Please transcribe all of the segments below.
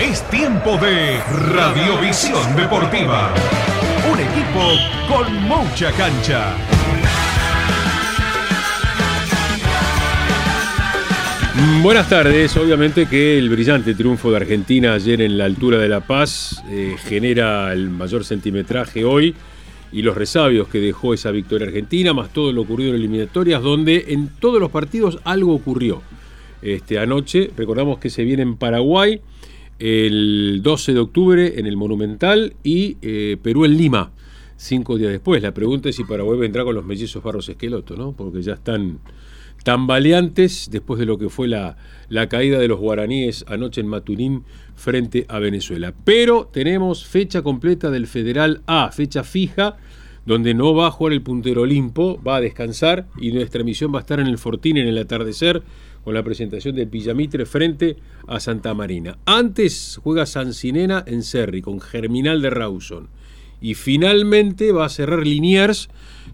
Es tiempo de Radiovisión Deportiva. Un equipo con mucha cancha. Buenas tardes. Obviamente que el brillante triunfo de Argentina ayer en la altura de La Paz eh, genera el mayor centimetraje hoy y los resabios que dejó esa victoria argentina, más todo lo ocurrido en eliminatorias, donde en todos los partidos algo ocurrió. Este, anoche, recordamos que se viene en Paraguay el 12 de octubre en el Monumental y eh, Perú en Lima, cinco días después. La pregunta es si Paraguay vendrá con los mellizos Barros Esqueloto, ¿no? Porque ya están tambaleantes después de lo que fue la, la caída de los guaraníes anoche en Maturín frente a Venezuela. Pero tenemos fecha completa del Federal A, fecha fija, donde no va a jugar el puntero Olimpo, va a descansar y nuestra emisión va a estar en el Fortín en el atardecer con la presentación del Villamitre frente a Santa Marina. Antes juega Sancinena en Cerri con Germinal de Rawson. Y finalmente va a cerrar Liniers,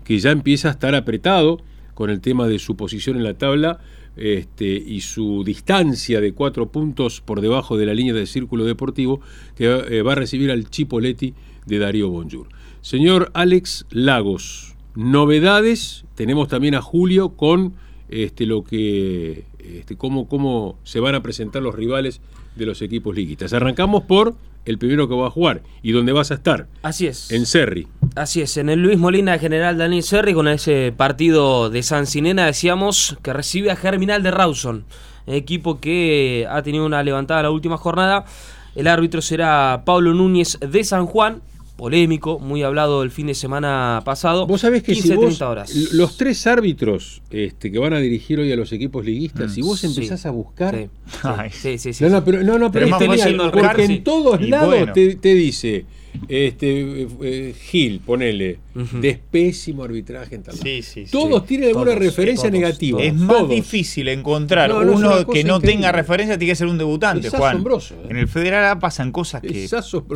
que ya empieza a estar apretado con el tema de su posición en la tabla este, y su distancia de cuatro puntos por debajo de la línea del círculo deportivo, que eh, va a recibir al Chipoletti de Darío Bonjour. Señor Alex Lagos, novedades, tenemos también a Julio con este, lo que, este, cómo, cómo se van a presentar los rivales de los equipos liguistas. Arrancamos por el primero que va a jugar y donde vas a estar. Así es. En Cerri. Así es, en el Luis Molina General Daniel Cerri con ese partido de San Sinena decíamos que recibe a Germinal de Rawson, equipo que ha tenido una levantada la última jornada. El árbitro será Pablo Núñez de San Juan, polémico, muy hablado el fin de semana pasado. Vos sabés que 15, si vos, 30 horas. l- los tres árbitros este, que van a dirigir hoy a los equipos liguistas, Mm, si vos sí. empezás a buscar... Sí, Ay. sí, sí, sí, No, no, pero, no, no, pero, Pero es más genial, yendo al porque buscar, en todos Y lados bueno. te, te dice, este, eh, Gil, ponele, De pésimo arbitraje en tal. Sí, sí, sí. Todos tienen alguna Todos, referencia todos, negativa. Es más todos. difícil encontrar No, no, es uno que no increíble. tenga referencia, tiene que ser un debutante, Es Juan. asombroso, ¿eh? En el Federal A pasan cosas que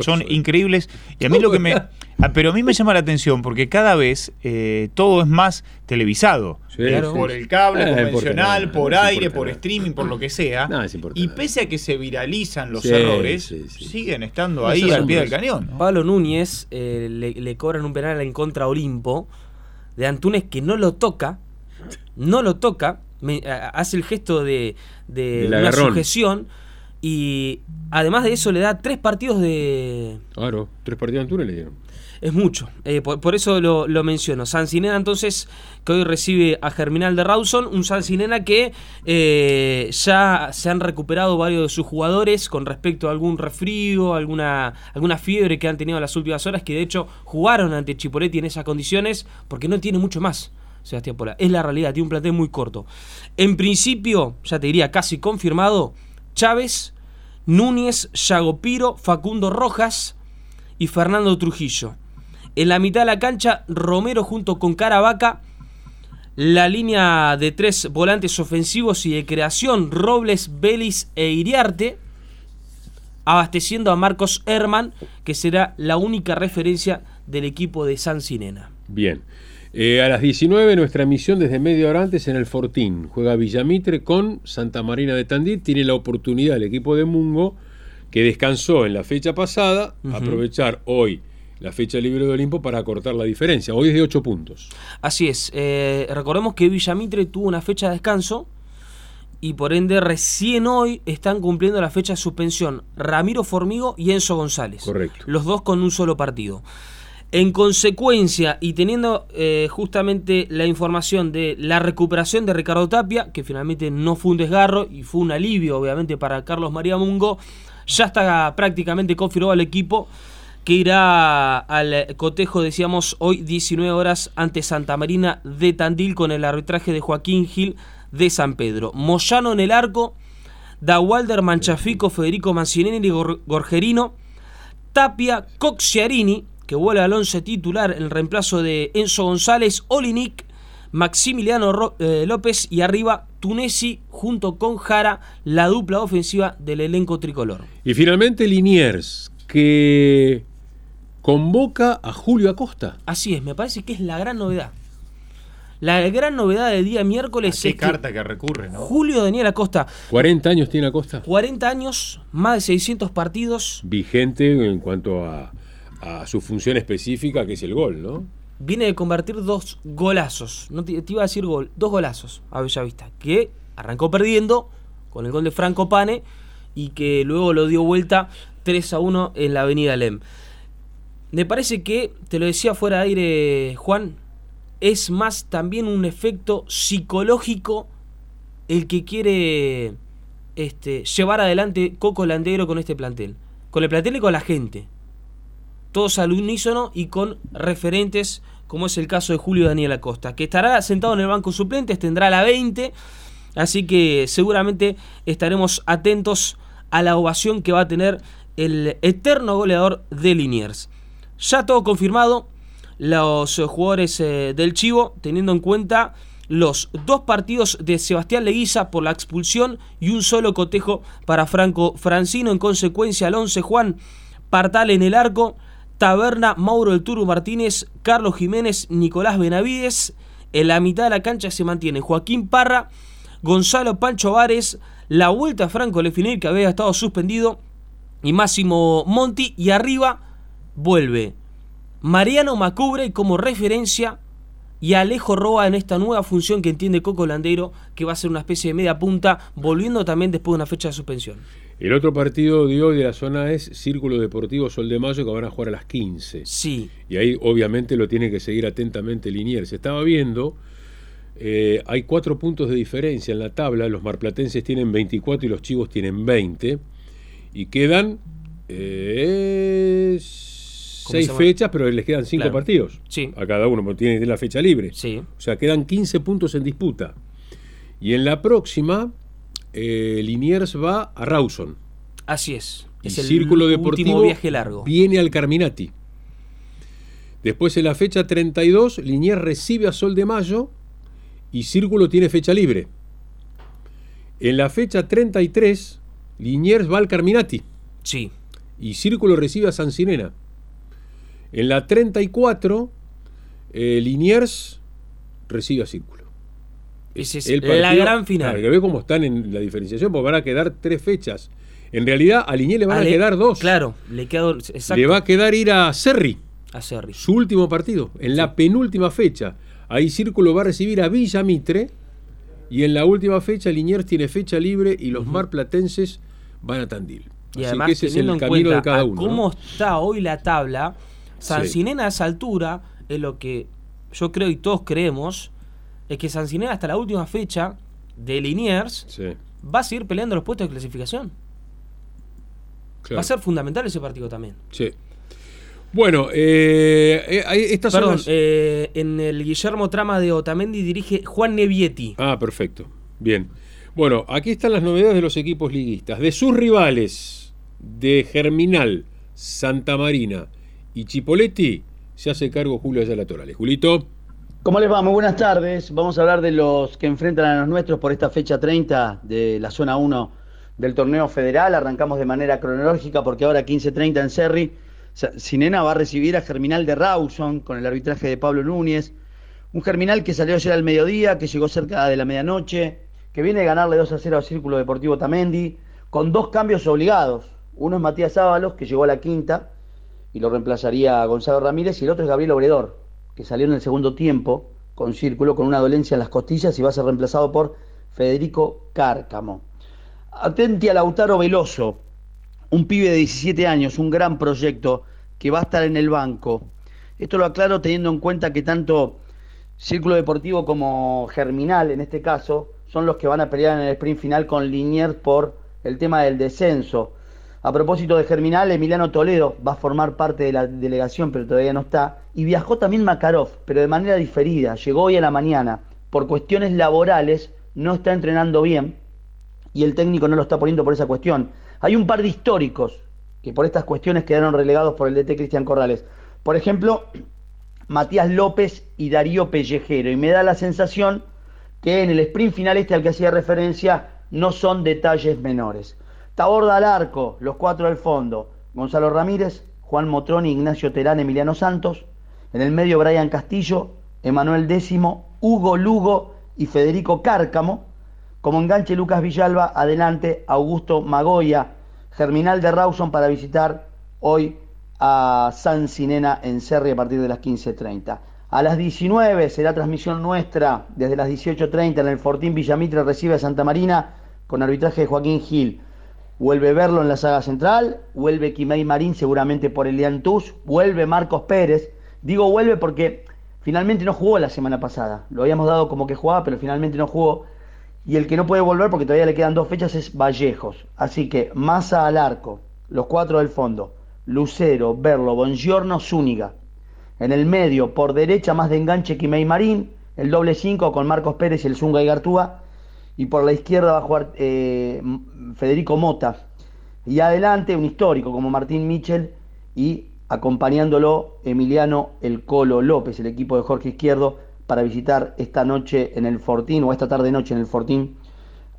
son ¿eh? increíbles. Y a mí lo que me. ah, Pero a mí me llama la atención porque cada vez eh, todo es más televisado. Sí, Eh, sí. Por el cable Eh, convencional, nada, por no aire, por streaming, por lo que sea. Y pese a que se viralizan los Sí, errores, sí, sí. siguen estando No, ahí al pie del cañón. Pablo Núñez eh, le, le cobran un penal en contra a Olimpo de Antunes que no lo toca, no lo toca, me- hace el gesto de, de una agarrón. sujeción y además de eso le da tres partidos de... Claro, tres partidos en Túnez le dieron. Es mucho, eh, por, eso lo, lo menciono. Sancinena entonces, que hoy recibe a Germinal de Rawson, un Sancinena que eh, ya se han recuperado varios de sus jugadores con respecto a algún resfrío, alguna, alguna fiebre que han tenido en las últimas horas, que de hecho jugaron ante Chipoletti en esas condiciones, porque no tiene mucho más. Sebastián Pola, es la realidad, tiene un plantel muy corto. En principio, ya te diría casi confirmado, Chávez, Núñez, Yagopiro, Facundo Rojas y Fernando Trujillo. En la mitad de la cancha, Romero junto con Caravaca. La línea de tres volantes ofensivos y de creación, Robles, Vélez e Iriarte. Abasteciendo a Marcos Herman, que será la única referencia del equipo de San Sinena. Bien. Eh, a las 19, nuestra emisión desde media hora antes en el Fortín. Juega Villamitre con Santa Marina de Tandil. Tiene la oportunidad el equipo de Mungo, que descansó en la fecha pasada, aprovechar hoy la fecha libre de Olimpo para cortar la diferencia. Hoy es de 8 puntos. Así es. eh, recordemos que Villamitre tuvo una fecha de descanso y por ende recién hoy están cumpliendo la fecha de suspensión Ramiro Formigo y Enzo González. Correcto. Los dos con un solo partido. En consecuencia, y teniendo eh, justamente la información de la recuperación de Ricardo Tapia, que finalmente no fue un desgarro y fue un alivio obviamente para Carlos María Mungo, ya está prácticamente confirmado el equipo que irá al cotejo, decíamos, hoy 19 horas ante Santa Marina de Tandil con el arbitraje de Joaquín Gil de San Pedro. Moyano en el arco, Dawalder Manchafico, Federico Mancinelli y Gor- Gorgerino, Tapia, Coxiarini, que vuelve al once titular en reemplazo de Enzo González, Olinic, Maximiliano eh, López y arriba Tunesi junto con Jara, la dupla ofensiva del elenco tricolor. Y finalmente Liniers, que convoca a Julio Acosta. Así es, me parece que es la gran novedad. La gran novedad del día miércoles Qué es que carta que recurre, ¿no? Julio Daniel Acosta, 40 años tiene Acosta. 40 años, más de 600 partidos, Vigente en cuanto a, a su función específica, que es el gol, ¿no? viene de convertir dos golazos. No te, te iba a decir gol, dos golazos a Bellavista. Que arrancó perdiendo con el gol de Franco Pane y que luego lo dio vuelta 3 a 1 en la avenida Lem. Me parece que, te lo decía fuera de aire, Juan, es más también un efecto psicológico el que quiere este, llevar adelante Coco Landero con este plantel. Con el plantel y con la gente todos al unísono y con referentes como es el caso de Julio Daniel Acosta, que estará sentado en el banco suplentes, tendrá la 20, así que seguramente estaremos atentos a la ovación que va a tener el eterno goleador de Liniers. Ya todo confirmado, los eh, jugadores eh, del Chivo, teniendo en cuenta los dos partidos de Sebastián Leguiza por la expulsión y un solo cotejo para Franco Francino, en consecuencia al 11 Juan Partal en el arco, Taberna, Mauro El Turu Martínez, Carlos Jiménez, Nicolás Benavides. En la mitad de la cancha se mantiene Joaquín Parra, Gonzalo Pancho Vares, la vuelta a Franco Lefinir que había estado suspendido y Máximo Monti. Y arriba vuelve Mariano Macubre como referencia y Alejo Roa en esta nueva función que entiende Coco Landeiro, que va a ser una especie de media punta, volviendo también después de una fecha de suspensión. El otro partido de hoy de la zona es Círculo Deportivo Sol de Mayo, que van a jugar a las 15. Sí, Y ahí obviamente lo tiene que seguir atentamente Liniers. Se estaba viendo, eh, hay cuatro puntos de diferencia en la tabla, los marplatenses tienen 24 y los chivos tienen 20, y quedan eh, ¿Cómo seis fechas, pero les quedan cinco Claro. partidos Sí. a cada uno, porque tiene la fecha libre. sí. O sea, quedan 15 puntos en disputa. Y en la próxima, eh, Liniers va a Rawson. Así es. Y Es el Círculo último Deportivo viaje largo. viene al Carminati. Después en la fecha 32, Liniers recibe a Sol de Mayo y Círculo tiene fecha libre. En la fecha 33, Liniers va al Carminati Sí. y Círculo recibe a San Sinena. En la 34, eh, Liniers recibe a Círculo. Esa es la gran final. Claro, que ve cómo están en la diferenciación, porque van a quedar tres fechas. En realidad, a Liniers le van a quedar dos. Claro, le queda exacto Le va a quedar ir a Cerri, a Cerri. su último partido, en la penúltima fecha. Ahí Círculo va a recibir a Villa Mitre. Y en la última fecha, Liniers tiene fecha libre y los marplatenses van a Tandil. Y Así además, que ese es el camino de cada uno. cómo ¿no? está hoy la tabla, San Sí. Sinena a esa altura es lo que yo creo y todos creemos, es que San Sinena hasta la última fecha de Liniers Sí, va a seguir peleando los puestos de clasificación. claro. Va a ser fundamental ese partido también. Sí. Bueno, eh, eh, estas son las- eh, en el Guillermo Trama de Otamendi dirige Juan Nevietti. Ah, perfecto. Bien. Bueno, aquí están las novedades de los equipos liguistas. De sus rivales, de Germinal, Santa Marina y Chipoletti, se hace cargo Julio Ayala Torales. Julito. ¿Cómo les va? Muy buenas tardes. Vamos a hablar de los que enfrentan a los nuestros por esta fecha 30 de la zona 1 del torneo federal. Arrancamos de manera cronológica porque ahora 15.30 en Cerri. Sa- Sinena va a recibir a Germinal de Rawson con el arbitraje de Pablo Núñez. Un Germinal que salió ayer al mediodía, que llegó cerca de la medianoche, que viene a ganarle 2 a 0 al Círculo Deportivo Tamendi, con dos cambios obligados. Uno es Matías Ábalos, que llegó a la quinta y lo reemplazaría Gonzalo Ramírez, y el otro es Gabriel Obredor, que salió en el segundo tiempo con Círculo con una dolencia en las costillas y va a ser reemplazado por Federico Cárcamo. Atenti a Lautaro Veloso, un pibe de 17 años, un gran proyecto que va a estar en el banco. Esto lo aclaro teniendo en cuenta que tanto Círculo Deportivo como Germinal, en este caso, son los que van a pelear en el sprint final con Liniers por el tema del descenso. A propósito de Germinal, Emiliano Toledo va a formar parte de la delegación, pero todavía no está. Y viajó también Makarov, pero de manera diferida. Llegó hoy a la mañana. Por cuestiones laborales, no está entrenando bien y el técnico no lo está poniendo por esa cuestión. Hay un par de históricos que por estas cuestiones quedaron relegados por el DT Cristian Corrales. Por ejemplo, Matías López y Darío Pellejero. Y me da la sensación que en el sprint final este al que hacía referencia no son detalles menores. Taborda al arco, los cuatro al fondo. Gonzalo Ramírez, Juan Motroni, Ignacio Terán, Emiliano Santos. En el medio Brian Castillo, Emanuel Décimo, Hugo Lugo y Federico Cárcamo. Como enganche Lucas Villalba, adelante Augusto Magoya, Germinal de Rawson para visitar hoy a San Sinena en Cerri a partir de las 15.30. A las 19 será transmisión nuestra desde las 18.30 en el Fortín Villamitre recibe a Santa Marina con arbitraje de Joaquín Gil. Vuelve Verlo en la saga central, vuelve Quimei Marín seguramente por Elian Tus, vuelve Marcos Pérez. Digo vuelve porque finalmente no jugó la semana pasada. Lo habíamos dado como que jugaba, pero finalmente no jugó. Y el que no puede volver porque todavía le quedan dos fechas es Vallejos. Así que Massa al arco, los cuatro del fondo, Lucero, Berlo, Bongiorno, Zúñiga. En el medio, por derecha, más de enganche Quimei Marín, el doble 5 con Marcos Pérez y el Zunga y Gartúa. Y por la izquierda va a jugar eh, Federico Mota. Y adelante un histórico como Martín Michel y acompañándolo Emiliano El Colo López, el equipo de Jorge Izquierdo, para visitar esta noche en el Fortín o esta tarde noche en el Fortín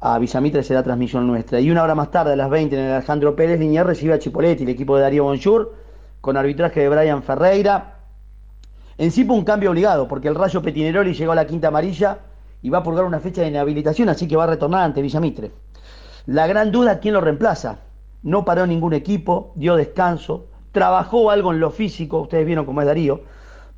a Villamitre será transmisión nuestra. Y una hora más tarde, a las 20, en el Alejandro Pérez, Linier recibe a Chipoletti, el equipo de Darío Bonjour, con arbitraje de Brian Ferreira. En sí un cambio obligado, porque el Rayo Petineroli llegó a la quinta amarilla y va a purgar una fecha de inhabilitación, así que va a retornar ante Villamitre. La gran duda, ¿quién lo reemplaza? No paró ningún equipo, dio descanso, trabajó algo en lo físico, ustedes vieron cómo es Darío.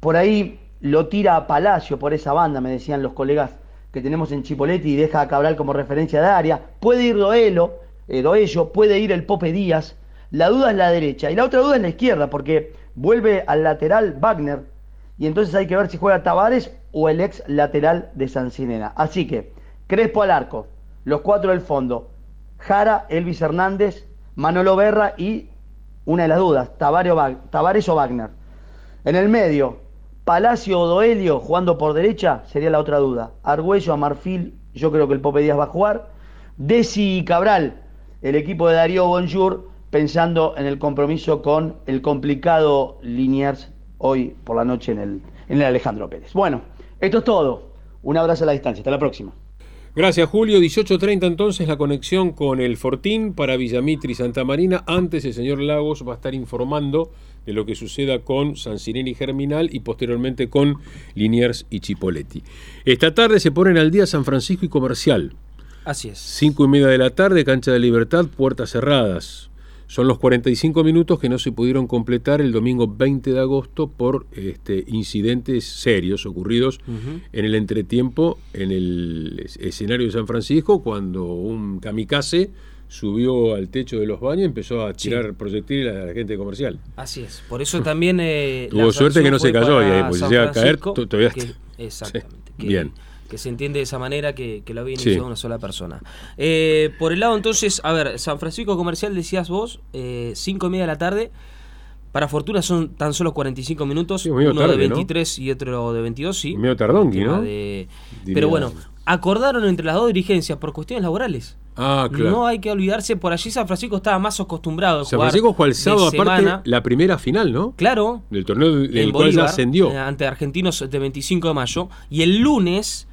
Por ahí lo tira a Palacio por esa banda, me decían los colegas que tenemos en Chipoletti y deja a Cabral como referencia de área. Puede ir Doelo, eh, Doello, puede ir el Pope Díaz. La duda es la derecha y la otra duda es la izquierda, porque vuelve al lateral Wagner y entonces hay que ver si juega Tavares o el ex lateral de San Sinena. Así que, Crespo al arco, los cuatro del fondo, Jara, Elvis Hernández, Manolo Berra y una de las dudas, Tavares o Wagner. En el medio, Palacio o Doelio jugando por derecha sería la otra duda. Argüello a Marfil, yo creo que el Pope Díaz va a jugar. Desi y Cabral, el equipo de Darío Bonjour, pensando en el compromiso con el complicado Liniers hoy por la noche en el, en el Alejandro Pérez. Bueno, esto es todo. Un abrazo a la distancia. Hasta la próxima. Gracias, Julio. 18.30 entonces la conexión con el Fortín para Villamitri y Santa Marina. Antes el señor Lagos va a estar informando de lo que suceda con San y Germinal y posteriormente con Liniers y Chipoletti. Esta tarde se ponen al día San Francisco y Comercial. Así es. Cinco y media de la tarde, cancha de libertad, puertas cerradas. Son los 45 minutos que no se pudieron completar el domingo 20 de agosto por este, incidentes serios ocurridos en el entretiempo en el escenario de San Francisco cuando un kamikaze subió al techo de los baños y empezó a tirar proyectiles a la gente comercial. Así es. Por eso también... Eh, Tuvo suerte que no se cayó y ahí pues se iba a caer todavía... exactamente. Bien que se entiende de esa manera que, lo había iniciado una sola persona. Eh, por el lado entonces, a ver, San Francisco Comercial decías vos, eh, 5 y media de la tarde. Para Fortuna son tan solo 45 minutos, uno de 23 y otro de 22, sí. Medio tardonqui, ¿no? Pero bueno, acordaron entre las dos dirigencias por cuestiones laborales. Ah, claro. No hay que olvidarse, por allí San Francisco estaba más acostumbrado a San Francisco jugó el sábado, aparte, la primera final, ¿no? Claro. Del torneo del cual ya ascendió. Eh, ante Argentinos de 25 de mayo. Y el lunes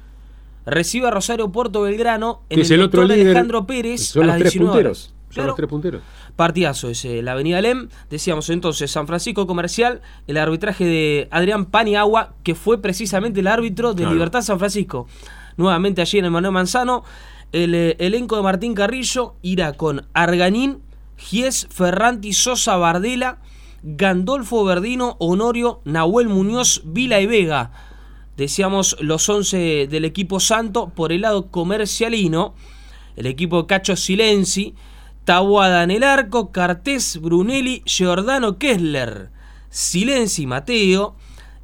recibe a Rosario Puerto Belgrano en el, otro líder, Alejandro Pérez son los tres punteros. Son los tres punteros. Partidazo ese, la Avenida Lem. Decíamos entonces San Francisco Comercial, el arbitraje de Adrián Paniagua, que fue precisamente el árbitro de Libertad San Francisco. Nuevamente allí en el Manuel Manzano. El eh, elenco de Martín Carrillo irá con Arganín, Gies, Ferranti, Sosa, Bardela, Gandolfo Verdino, Honorio, Nahuel Muñoz, Vila y Vega decíamos los 11 del equipo santo por el lado comercialino, el equipo Cacho Silenzi, Tabuada en el arco, Cartés, Brunelli, Giordano Kessler, Silenzi Mateo,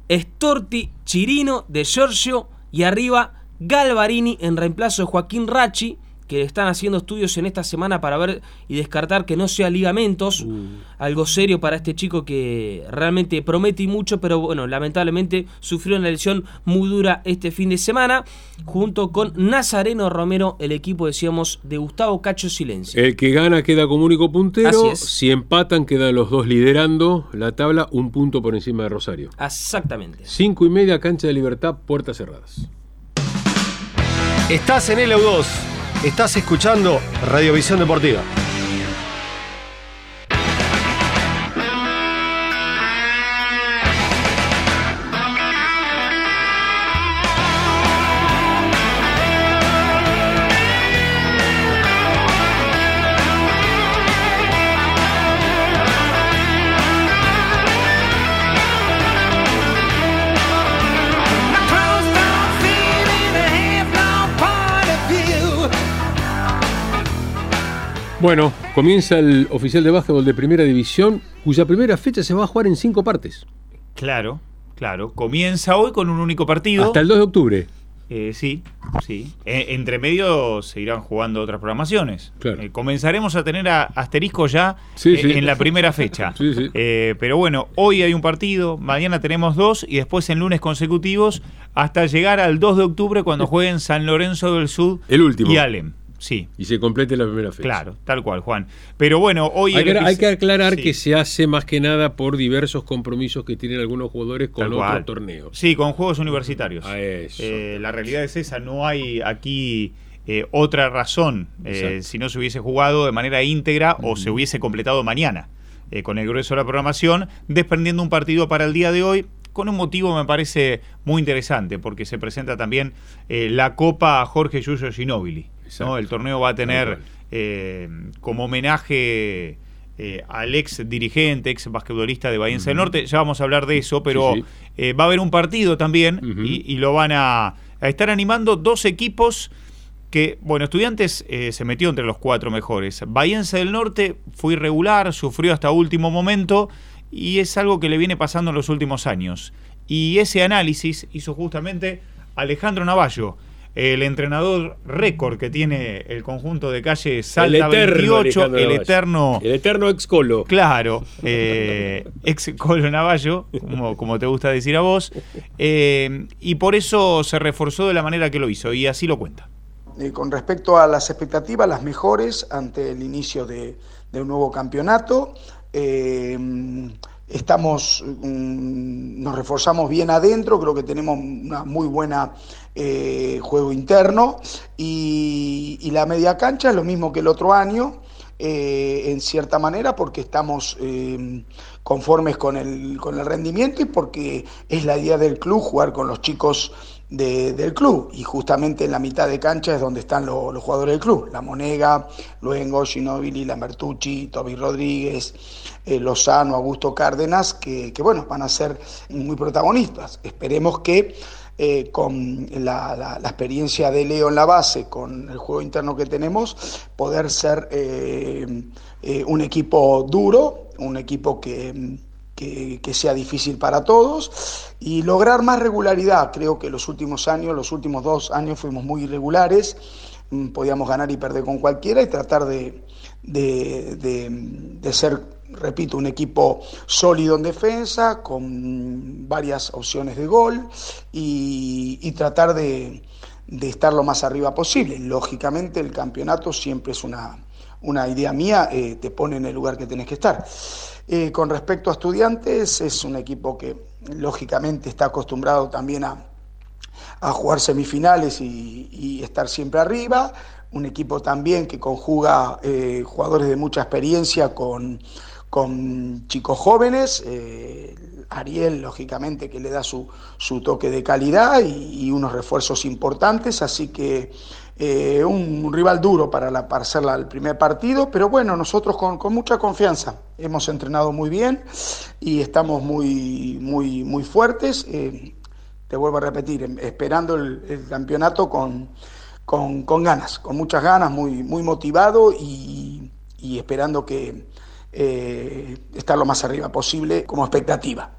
Storti, Chirino, De Giorgio y arriba Galvarini en reemplazo de Joaquín Rachi, que están haciendo estudios en esta semana para ver y descartar que no sea ligamentos, algo serio para este chico que realmente promete y mucho, pero bueno, lamentablemente sufrió una lesión muy dura este fin de semana, junto con Nazareno Romero, el equipo, decíamos, de Gustavo Cacho Silencio. El que gana queda como único puntero. Si empatan, quedan los dos liderando la tabla, un punto por encima de Rosario. Exactamente. Cinco y media, cancha de libertad, puertas cerradas. Estás en LU2. Estás escuchando Radiovisión Deportiva. Bueno, comienza el oficial de básquetbol de primera división, cuya primera fecha se va a jugar en cinco partes. Claro, claro. Comienza hoy con un único partido. Hasta el 2 de octubre. Eh, sí, sí. Eh, entre medio se irán jugando otras programaciones. Eh, comenzaremos a tener a- asterisco ya Sí, eh, sí. en la primera fecha. Sí, sí. Eh, pero bueno, hoy hay un partido, mañana tenemos dos y después en lunes consecutivos hasta llegar al 2 de octubre cuando jueguen San Lorenzo del Sur El último. y Alem. Sí. Y se complete la primera fecha. Claro, tal cual, Juan. Pero bueno, hoy... Hay que, hay aclarar Sí. que se hace más que nada por diversos compromisos que tienen algunos jugadores con otros torneos. Sí, con juegos universitarios. A eso. Eh, la realidad es esa, no hay aquí eh, otra razón. eh, si no se hubiese jugado de manera íntegra o se hubiese completado mañana eh, con el grueso de la programación, desprendiendo un partido para el día de hoy. Con un motivo me parece muy interesante, porque se presenta también la Copa Jorge Yuyo Ginóbili. ¿No? El torneo va a tener eh, como homenaje eh, al ex dirigente, ex basquetbolista de Bahiense del Norte. Ya vamos a hablar de eso, pero Sí, sí. eh, va a haber un partido también y, y lo van a, a estar animando dos equipos que, bueno, Estudiantes eh, se metió entre los cuatro mejores. Bahiense del Norte fue irregular, sufrió hasta último momento y es algo que le viene pasando en los últimos años. Y ese análisis hizo justamente Alejandro Navallo, el entrenador récord que tiene el conjunto de calle Salta El eterno 28, Alejandro el Navallo. eterno El eterno ex colo. Claro, eh, ex Colo Navallo, como, como te gusta decir a vos, eh, y por eso se reforzó de la manera que lo hizo, y así lo cuenta. Eh, con respecto a las expectativas, las mejores ante el inicio de, de un nuevo campeonato. Eh, estamos, mm, nos reforzamos bien adentro, creo que tenemos una muy buena eh, juego interno y, la media cancha es lo mismo que el otro año. eh, en cierta manera porque estamos eh, conformes con el, con el rendimiento y porque es la idea del club jugar con los chicos de- del club y justamente en la mitad de cancha es donde están lo- los jugadores del club, La Monega, Luengo, Ginóbili, Lambertucci, Toby Rodríguez, eh, Lozano, Augusto Cárdenas, que, que, bueno, van a ser muy protagonistas. Esperemos que eh, con la, la- experiencia de Leo en la base, con el juego interno que tenemos, poder ser eh, eh, un equipo duro, un equipo que, que- sea difícil para todos y lograr más regularidad. Creo que los últimos años, los últimos dos años fuimos muy irregulares, mm, podíamos ganar y perder con cualquiera y tratar de- de- de ser, repito, un equipo sólido en defensa, con varias opciones de gol y, tratar de, de estar lo más arriba posible. Lógicamente el campeonato siempre es una, una idea mía, eh, te pone en el lugar que tenés que estar. Eh, con respecto a estudiantes, es un equipo que lógicamente está acostumbrado también a, a jugar semifinales y, y estar siempre arriba. Un equipo también que conjuga eh, jugadores de mucha experiencia con, con chicos jóvenes. eh, Ariel, lógicamente, que le da su, su toque de calidad y, unos refuerzos importantes. Así que eh, un, rival duro para, la, para hacer el primer partido. Pero bueno, nosotros con, con mucha confianza. Hemos entrenado muy bien y estamos muy, muy, muy fuertes. eh, te vuelvo a repetir, em- esperando el, campeonato con, con, con ganas, con muchas ganas, muy, muy motivado y esperando que eh, estar lo más arriba posible como expectativa.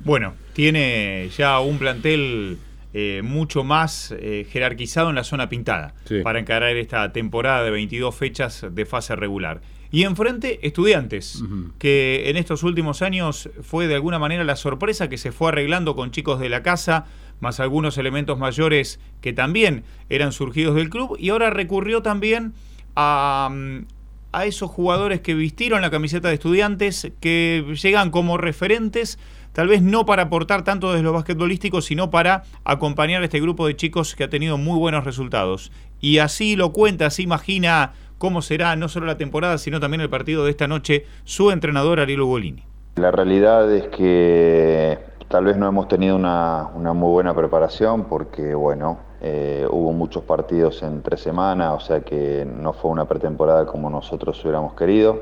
Bueno, tiene ya un plantel eh, mucho más eh, jerarquizado en la zona pintada Sí. para encarar esta temporada de 22 fechas de fase regular. Y enfrente, estudiantes, que en estos últimos años fue de alguna manera la sorpresa que se fue arreglando con chicos de la casa, más algunos elementos mayores que también eran surgidos del club, y ahora recurrió también a, mm, a esos jugadores que vistieron la camiseta de estudiantes, que llegan como referentes, tal vez no para aportar tanto desde lo basquetbolístico, sino para acompañar a este grupo de chicos que ha tenido muy buenos resultados. Y así lo cuenta, así imagina cómo será no solo la temporada, sino también el partido de esta noche, su entrenador Ariel Ugolini. La realidad es que tal vez no hemos tenido una, una muy buena preparación porque, bueno, eh, hubo muchos partidos en tres semanas, o sea que no fue una pretemporada como nosotros hubiéramos querido.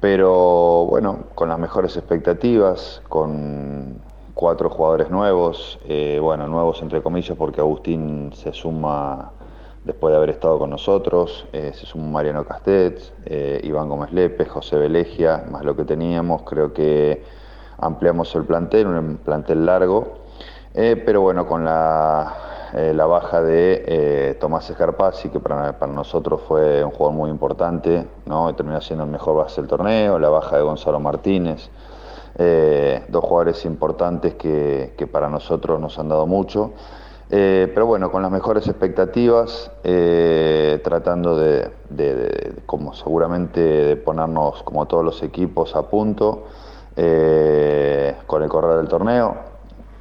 Pero bueno, con las mejores expectativas, con cuatro jugadores nuevos, eh, bueno, nuevos entre comillas porque Agustín se suma después de haber estado con nosotros, eh, se suma Mariano Castets, eh, Iván Gómez Lepe, José Velegia, más lo que teníamos, creo que ampliamos el plantel, un plantel largo, pero bueno, con la, eh, la baja de eh, Tomás Escarpazzi, que para, nosotros fue un jugador muy importante, ¿no? Y terminó siendo el mejor base del torneo, la baja de Gonzalo Martínez, eh, dos jugadores importantes que, que para nosotros nos han dado mucho. Eh, pero bueno, con las mejores expectativas, tratando de, de- de- como seguramente, de ponernos como todos los equipos a punto con el correr del torneo.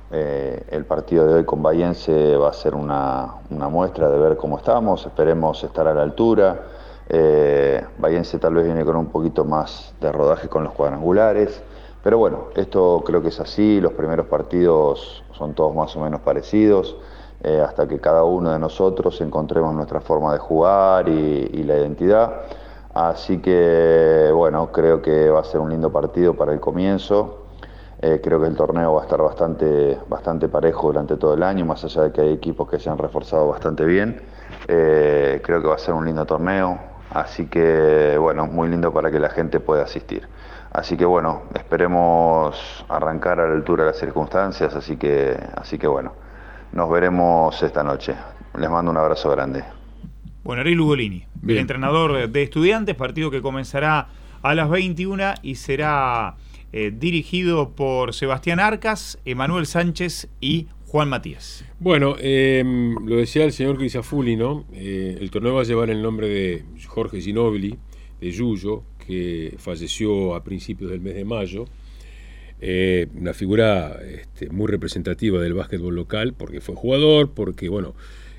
Eh, el partido de hoy con Bahiense va a ser una, muestra de ver cómo estamos, esperemos estar a la altura. Eh, Bahiense tal vez viene con un poquito más de rodaje con los cuadrangulares, pero bueno, esto creo que es así, los primeros partidos son todos más o menos parecidos, eh, hasta que cada uno de nosotros encontremos nuestra forma de jugar y la identidad. Así que bueno, creo que va a ser un lindo partido para el comienzo. Eh, creo que el torneo va a estar bastante, bastante parejo durante todo el año, más allá de que hay equipos que se han reforzado bastante bien. Eh, creo que va a ser un lindo torneo, así que bueno, muy lindo para que la gente pueda asistir. Así que bueno, esperemos arrancar a la altura de las circunstancias, así que, así que bueno, nos veremos esta noche. Les mando un abrazo grande. Bueno, Ariel Ugolini, el entrenador de estudiantes, partido que comenzará a las 21 y será eh, dirigido por Sebastián Arcas, Emanuel Sánchez y Juan Matías. Bueno, eh, lo decía el señor Crisafulli, ¿no? Eh, el torneo va a llevar el nombre de Jorge Ginobili, de Yuyo, que falleció a principios del mes de mayo. Eh, una figura este, muy representativa del básquetbol local, porque fue jugador, porque, bueno,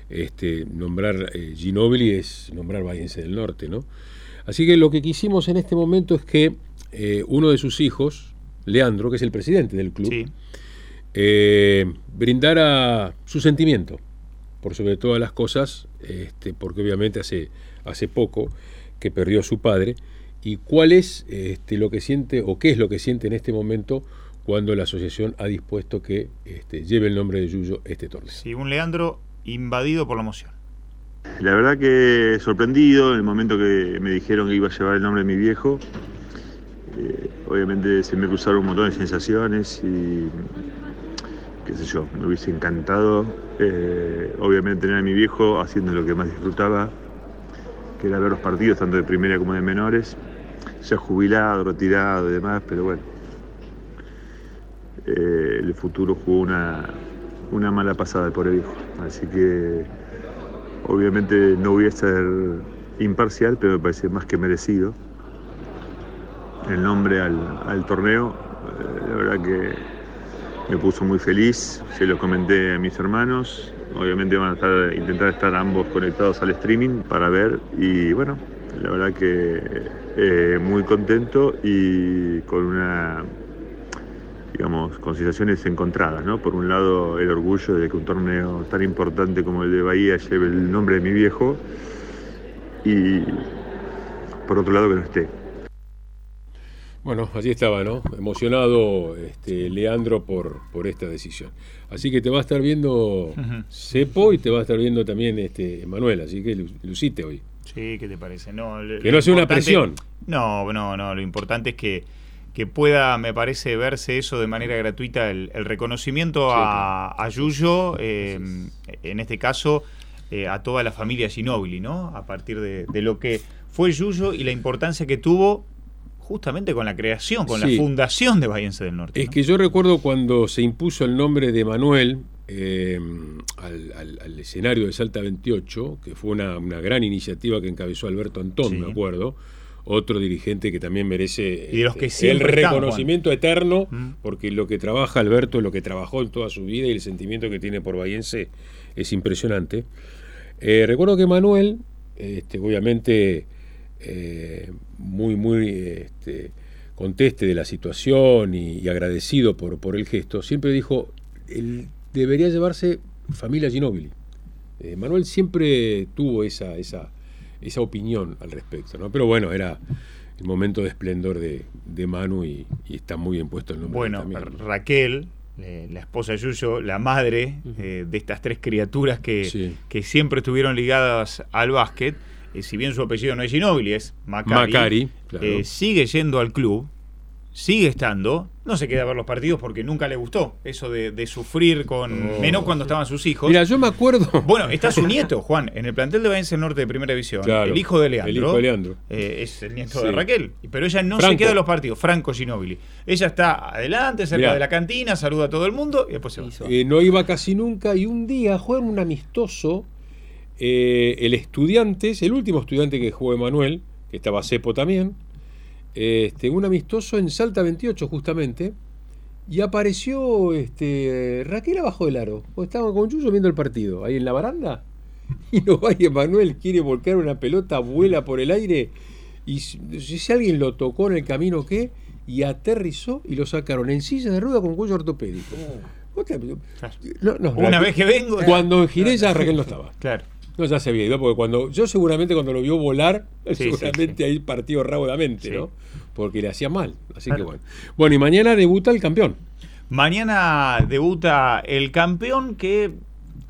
este, nombrar Ginobili es nombrar Bahiense del Norte, ¿no? Así que lo que quisimos en este momento es que eh, uno de sus hijos, Leandro, que es el presidente del club, eh, brindara su sentimiento por sobre todas las cosas, este, porque obviamente hace, hace poco que perdió a su padre, y cuál es este, lo que siente o qué es lo que siente en este momento cuando la asociación ha dispuesto que este, lleve el nombre de Yuyo este torneo. Sí, un Leandro invadido por la emoción. La verdad que sorprendido en el momento que me dijeron que iba a llevar el nombre de mi viejo. Obviamente se me cruzaron un montón de sensaciones y qué sé yo, me hubiese encantado eh, obviamente tener a mi viejo haciendo lo que más disfrutaba, que era ver los partidos tanto de primera como de menores, ya jubilado, retirado y demás, pero bueno, eh, el futuro jugó una, una mala pasada por el hijo, así que Obviamente no voy a ser imparcial, pero me parece más que merecido el nombre al, al torneo. Eh, la verdad que me puso muy feliz, se lo comenté a mis hermanos. Obviamente van a estar, intentar estar ambos conectados al streaming para ver y bueno, la verdad que eh, muy contento y con una digamos, con sensaciones encontradas, ¿no? Por un lado, el orgullo de que un torneo tan importante como el de Bahía lleve el nombre de mi viejo y por otro lado que no esté. Bueno, así estaba, ¿no? Emocionado este, Leandro por, por esta decisión. Así que te va a estar viendo Cepo y te va a estar viendo también este Manuel, así que lu- lucite hoy. Sí, ¿qué te parece? No, Que no sea una presión. No, no, no. Lo importante es que, que pueda, me parece, verse eso de manera gratuita, el, el reconocimiento a, a Yuyo, eh, en este caso, eh, a toda la familia Ginóbili, ¿no? A partir de, de lo que fue Yuyo y la importancia que tuvo justamente con la creación, con Sí. la fundación de Bahiense del Norte. Es que yo recuerdo cuando se impuso el nombre de Manuel eh, al, al- al escenario de Salta 28, que fue una, una gran iniciativa que encabezó Alberto Antón, Sí. me acuerdo, otro dirigente que también merece Y de los que este, el están, reconocimiento eterno, Mm. porque lo que trabaja Alberto, lo que trabajó en toda su vida y el sentimiento que tiene por Bahiense es impresionante. Eh, recuerdo que Manuel, este, obviamente, eh, muy, muy este, conteste de la situación y, y agradecido por, por el gesto, siempre dijo, él debería llevarse familia Ginóbili. Eh, Manuel siempre tuvo esa, esa, esa opinión al respecto, ¿no? Pero bueno, era el momento de esplendor de, de Manu y, y está muy bien puesto el nombre. Bueno. Raquel, eh, la esposa de Yuyo, la madre eh, de estas tres criaturas que, Sí. que siempre estuvieron ligadas al básquet, eh, si bien su apellido no es Ginóbili, es Macari, Macari, claro. eh, sigue yendo al club, sigue estando, no se queda a ver los partidos porque nunca le gustó eso de, de sufrir con, menos cuando estaban sus hijos. Mira, yo me acuerdo. Bueno, está su nieto, Juan, en el plantel de Valencia Norte de Primera División. Claro, el hijo de Leandro. el hijo de Leandro. eh, es el nieto Sí. de Raquel. Pero ella no se queda en los partidos, Franco Ginóbili.Ella está adelante, cerca Mirá. de la cantina, saluda a todo el mundo y después se va. Eh, no iba casi nunca y un día juega un amistoso eh, el Estudiantes, el último estudiante que jugó Emanuel, que estaba Cepo también, este, un amistoso en Salta 28 justamente, y apareció este, Raquel abajo del aro, o estaban con Yuyo viendo el partido, ahí en la baranda, y no va y Emanuel quiere volcar una pelota, vuela por el aire, y si, si alguien lo tocó en el camino, ¿qué? Y aterrizó y lo sacaron en silla de rueda con cuello ortopédico. Otra- no, no, Una Raquel- vez que vengo. Cuando giré ya Raquel no estaba. Claro. No, ya se había ido, porque cuando yo seguramente cuando lo vio volar, Sí, seguramente ahí partió raudamente. ¿no? Porque le hacía mal. Así que bueno. Bueno, y mañana debuta el campeón. Mañana debuta el campeón que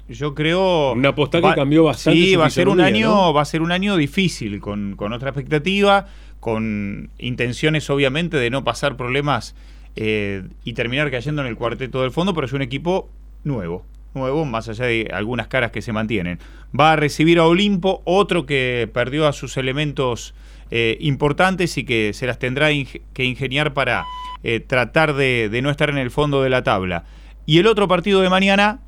yo creo. Una aposta que cambió bastante Sí, va a ser un año, ¿no? va a ser un año difícil, con, con otra expectativa, con intenciones, obviamente, de no pasar problemas eh, y terminar cayendo en el cuarteto del fondo, pero es un equipo nuevo. Nuevo, más allá de algunas caras que se mantienen. Va a recibir a Olimpo, otro que perdió a sus elementos eh, importantes y que se las tendrá que ingeniar para eh, tratar de, de no estar en el fondo de la tabla. Y el otro partido de mañana,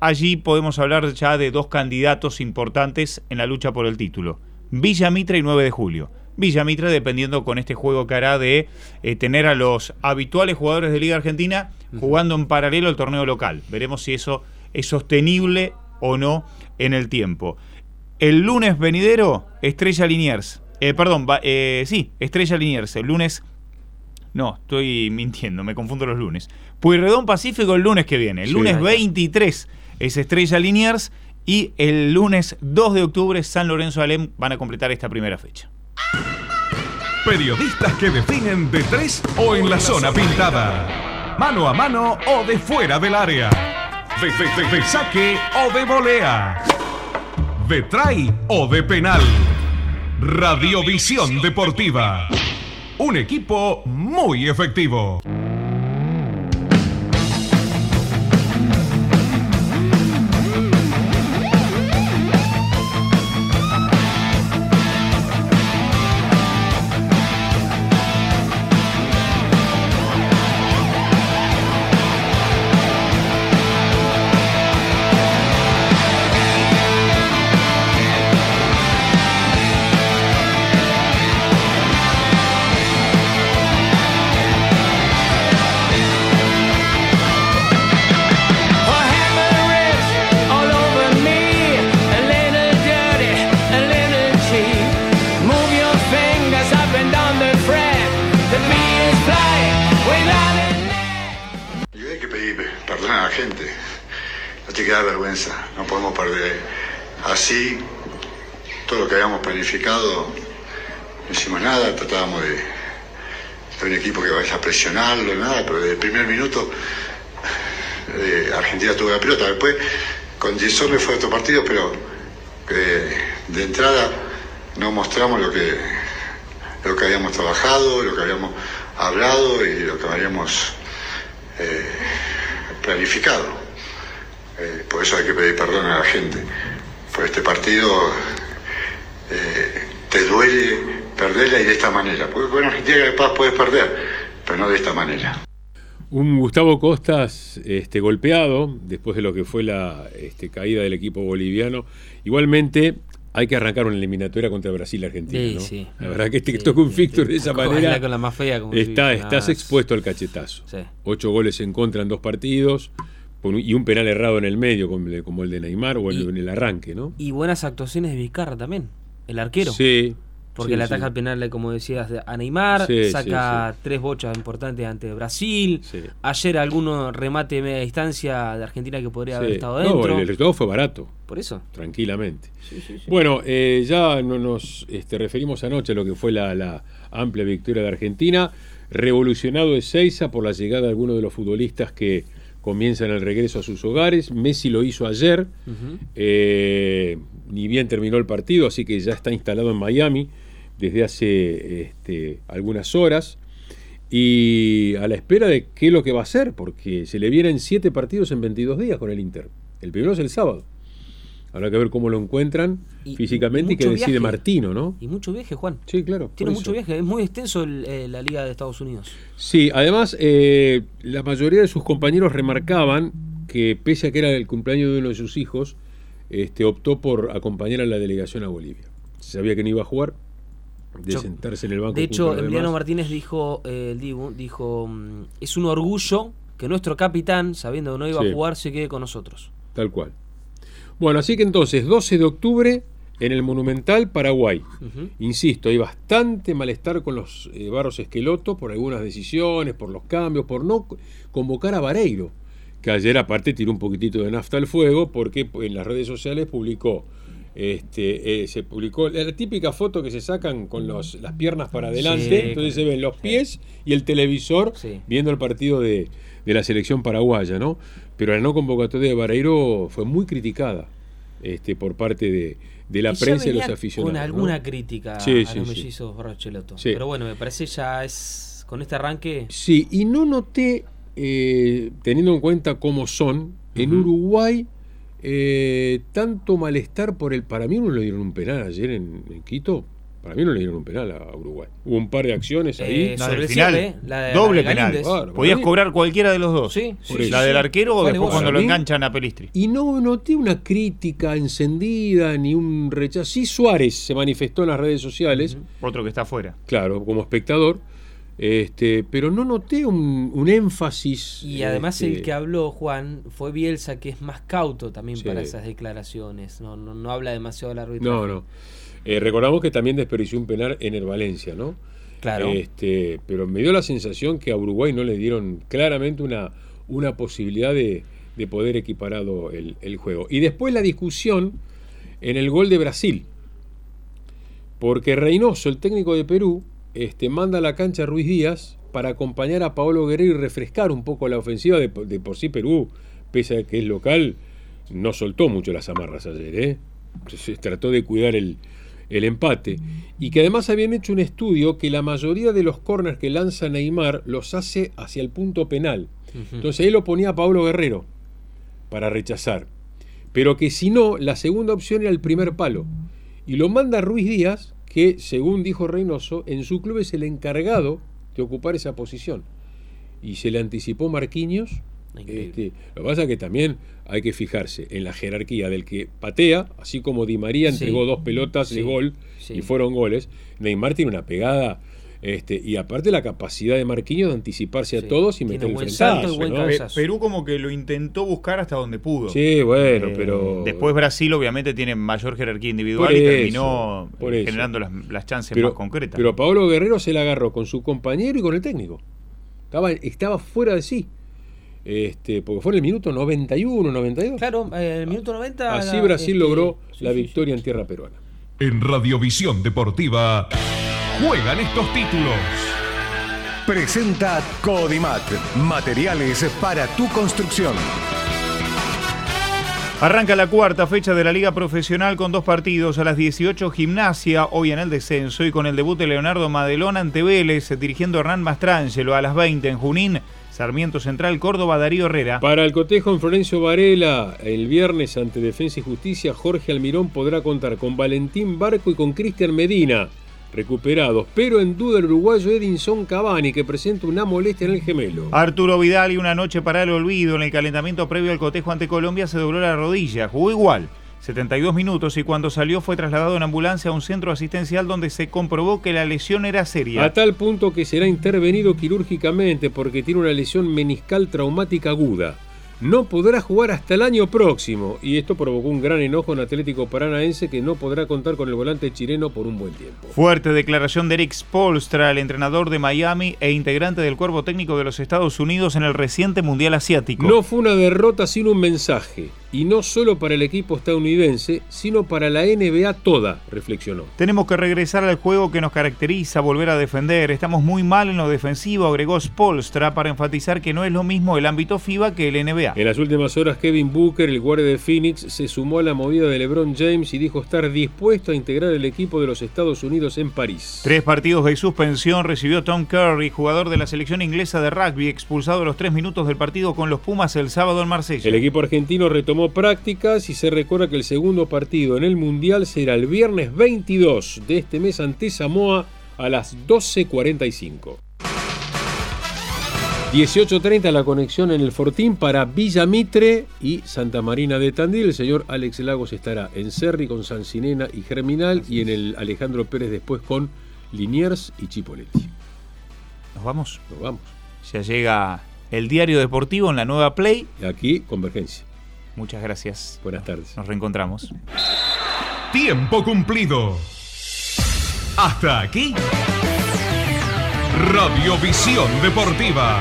allí podemos hablar ya de dos candidatos importantes en la lucha por el título. Villa Mitre y 9 de julio. Villa Mitre dependiendo con este juego que hará de eh, tener a los habituales jugadores de Liga Argentina jugando en paralelo al torneo local. Veremos si eso es sostenible o no en el tiempo. El lunes venidero, Estrella Liniers. Eh, perdón, eh, sí, Estrella Liniers. El lunes no, estoy mintiendo, me confundo los lunes. Pueyrredón Pacífico el lunes que viene. El Sí, lunes ahí está. 23 es Estrella Liniers y el lunes 2 de octubre San Lorenzo de Alem van a completar esta primera fecha. Periodistas que definen de tres o en la zona pintada. Mano a mano o de fuera del área. De, saque o de volea. De try o de penal. Radiovisión Deportiva. Un equipo muy efectivo. Presionarlo, nada, pero desde el primer minuto eh, Argentina tuvo la pelota. Después con Gisone fue otro partido, pero eh, de entrada no mostramos lo que, lo que habíamos trabajado, lo que habíamos hablado y lo que habíamos eh, planificado. Eh, por eso hay que pedir perdón a la gente. Por este partido eh, te duele perderla y de esta manera. Porque con Argentina de Paz puedes perder, pero no de esta manera. Un Gustavo Costas este, golpeado después de lo que fue la este, caída del equipo boliviano. Igualmente, hay que arrancar una eliminatoria contra Brasil y Argentina. Sí, ¿no? sí. La verdad que te toca un fixture de esa manera. con la más fea, como está, si- estás expuesto al cachetazo. Sí. Ocho goles en contra en dos partidos y un penal errado en el medio, como el de, como el de Neymar o el- en el arranque, ¿no? Y buenas actuaciones de Vizcarra también, el arquero. Sí. Porque sí, le ataja el penal, como decías, a Neymar, Sí, saca tres bochas importantes ante Brasil. Ayer alguno remate de media distancia de Argentina que podría haber estado No, dentro. el resultado fue barato. Por eso. Tranquilamente. Bueno, eh, ya no nos este, referimos anoche a lo que fue la, la amplia victoria de Argentina, revolucionado de Seiza por la llegada de algunos de los futbolistas que comienzan el regreso a sus hogares. Messi lo hizo ayer, eh, ni bien terminó el partido, así que ya está instalado en Miami desde hace este, algunas horas. Y a la espera de qué es lo que va a hacer, porque se le vienen siete partidos en 22 días con el Inter. El primero es el sábado. Habrá que ver cómo lo encuentran Y- físicamente y, qué decide viaje. Martino, ¿no? Y mucho viaje, Juan. Sí, claro. Tiene mucho eso. viaje, es muy extenso el- eh, la Liga de Estados Unidos. Sí, además, eh, la mayoría de sus compañeros remarcaban que, pese a que era el cumpleaños de uno de sus hijos, este, optó por acompañar a la delegación a Bolivia. Sabía que no iba a jugar, de Yo- sentarse en el banco. De hecho, Emiliano demás. Martínez dijo, eh, el Dibu, dijo, mm, es un orgullo que nuestro capitán, sabiendo que no iba Sí. a jugar, se quede con nosotros. Tal cual. Bueno, así que entonces, 12 de octubre en el Monumental, Paraguay. Insisto, hay bastante malestar con los eh, Barros Esqueloto por algunas decisiones, por los cambios, por no co- convocar a Vareiro, que ayer aparte tiró un poquitito de nafta al fuego porque en las redes sociales publicó, este, eh, se publicó la típica foto que se sacan con los- las piernas para adelante, Sí, entonces se ven los pies y el televisor viendo el partido de, de la selección paraguaya, ¿no? Pero la no convocatoria de Vareiro fue muy criticada este, por parte de, de la Y prensa y los aficionados. Con ¿no? alguna crítica a los mellizos Barrocheloto. Sí. Pero bueno, me parece ya es. Con este arranque. Sí, y no noté, eh, teniendo en cuenta cómo son, en Uruguay, eh, tanto malestar por el... Para mí no le dieron un penal ayer en, en Quito. Para mí no le dieron un penal a Uruguay. Hubo un par de acciones ahí. Eh, La del el final, cierre, la de- doble la de penal. Claro, Podías cobrar cualquiera de los dos. Sí, sí, la sí. del arquero o Vale, después cuando lo mí- enganchan a Pelistri. Y no noté una crítica encendida ni un rechazo. Sí, Suárez se manifestó en las redes sociales, Otro que está afuera. claro, como espectador, este, pero no noté un, un énfasis. Y además este, el que habló, Juan, fue Bielsa, que es más cauto también Sí. para esas declaraciones. No, no, no habla demasiado del arbitraje. No, no. Eh, recordamos que también desperdició un penal en el Valencia, ¿no? Claro. Este, pero me dio la sensación que a Uruguay no le dieron claramente una, una posibilidad de, de poder equiparado el, el juego. Y después la discusión en el gol de Brasil. Porque Reynoso, el técnico de Perú, este, manda a la cancha a Ruiz Díaz para acompañar a Paolo Guerrero y refrescar un poco la ofensiva. De, de por sí Perú, pese a que es local, no soltó mucho las amarras ayer. ¿eh? Se trató de cuidar el, el empate. Y que además habían hecho un estudio que la mayoría de los corners que lanza Neymar los hace hacia el punto penal. Entonces ahí lo ponía a Pablo Guerrero para rechazar. Pero que si no, la segunda opción era el primer palo. Y lo manda Ruiz Díaz, que según dijo Reynoso, en su club es el encargado de ocupar esa posición. Y se le anticipó Marquinhos. Este, lo que pasa es que también hay que fijarse en la jerarquía del que patea, así como Di María Sí. entregó dos pelotas Sí. de gol Sí. y fueron goles. Neymar tiene una pegada. Este, y aparte la capacidad de Marquinhos de anticiparse Sí. a todos y meter el buen frentazo, Perú como que lo intentó buscar hasta donde pudo. Sí, bueno, Eh, pero. Después Brasil obviamente tiene mayor jerarquía individual Por y eso, terminó por eh, eso. generando las, las chances pero, más concretas. pero Pablo Guerrero se la agarró con su compañero y con el técnico. Estaba, estaba fuera de sí. Este, porque fue en el minuto 91, 92. Claro, eh, el minuto 90. Así la- Brasil este, logró sí, la sí, sí. victoria en tierra peruana. En Radiovisión Deportiva juegan estos títulos. presenta Codimat, materiales para tu construcción. Arranca la cuarta fecha de la Liga Profesional con dos partidos. A las 18 Gimnasia, hoy en el descenso, y con el debut de Leonardo Madelón ante Vélez, dirigiendo Hernán Mastrangelo a las 20 en Junín. Sarmiento Central, Córdoba, Darío Herrera. Para el cotejo en Florencio Varela, el viernes ante Defensa y Justicia, Jorge Almirón podrá contar con Valentín Barco y con Cristian Medina recuperados, pero en duda el uruguayo Edinson Cavani, que presenta una molestia en el gemelo. Arturo Vidal y una noche para el olvido. En el calentamiento previo al cotejo ante Colombia se dobló la rodilla. Jugó igual. 72 minutos y cuando salió fue trasladado en ambulancia a un centro asistencial donde se comprobó que la lesión era seria. A tal punto que será intervenido quirúrgicamente porque tiene una lesión meniscal traumática aguda no podrá jugar hasta el año próximo. Y esto provocó un gran enojo en Atlético Paranaense que no podrá contar con el volante chileno por un buen tiempo. Fuerte declaración de Eric Spolstra, el entrenador de Miami e integrante del cuerpo técnico de los Estados Unidos en el reciente Mundial Asiático. No fue una derrota sin un mensaje y no solo para el equipo estadounidense, sino para la NBA toda, reflexionó. Tenemos que regresar al juego que nos caracteriza, volver a defender. Estamos muy mal en lo defensivo, agregó Spolstra para enfatizar que no es lo mismo el ámbito FIBA que el NBA. En las últimas horas, Kevin Booker, el guardia de Phoenix, se sumó a la movida de LeBron James y dijo estar dispuesto a integrar el equipo de los Estados Unidos en París. Tres partidos de suspensión recibió Tom Curry, jugador de la selección inglesa de rugby, expulsado a los tres minutos del partido con los Pumas el sábado en Marsella. El equipo argentino retomó prácticas y se recuerda que el segundo partido en el Mundial será el viernes 22 de este mes ante Samoa a las 12.45. 18.30 la conexión en el Fortín para Villa Mitre y Santa Marina de Tandil. El señor Alex Lagos estará en Cerri con Sancinena y Germinal y en el Alejandro Pérez después con Liniers y Chipoletti. ¿Nos vamos? Nos vamos. Ya llega el diario deportivo en la nueva Play. Aquí, Convergencia. Muchas gracias. Buenas tardes. Nos reencontramos. Tiempo cumplido. Hasta aquí. Radiovisión Deportiva.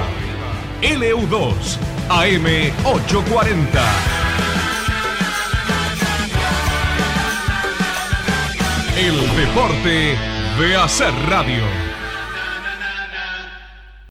LU2 AM 840. El deporte de hacer radio.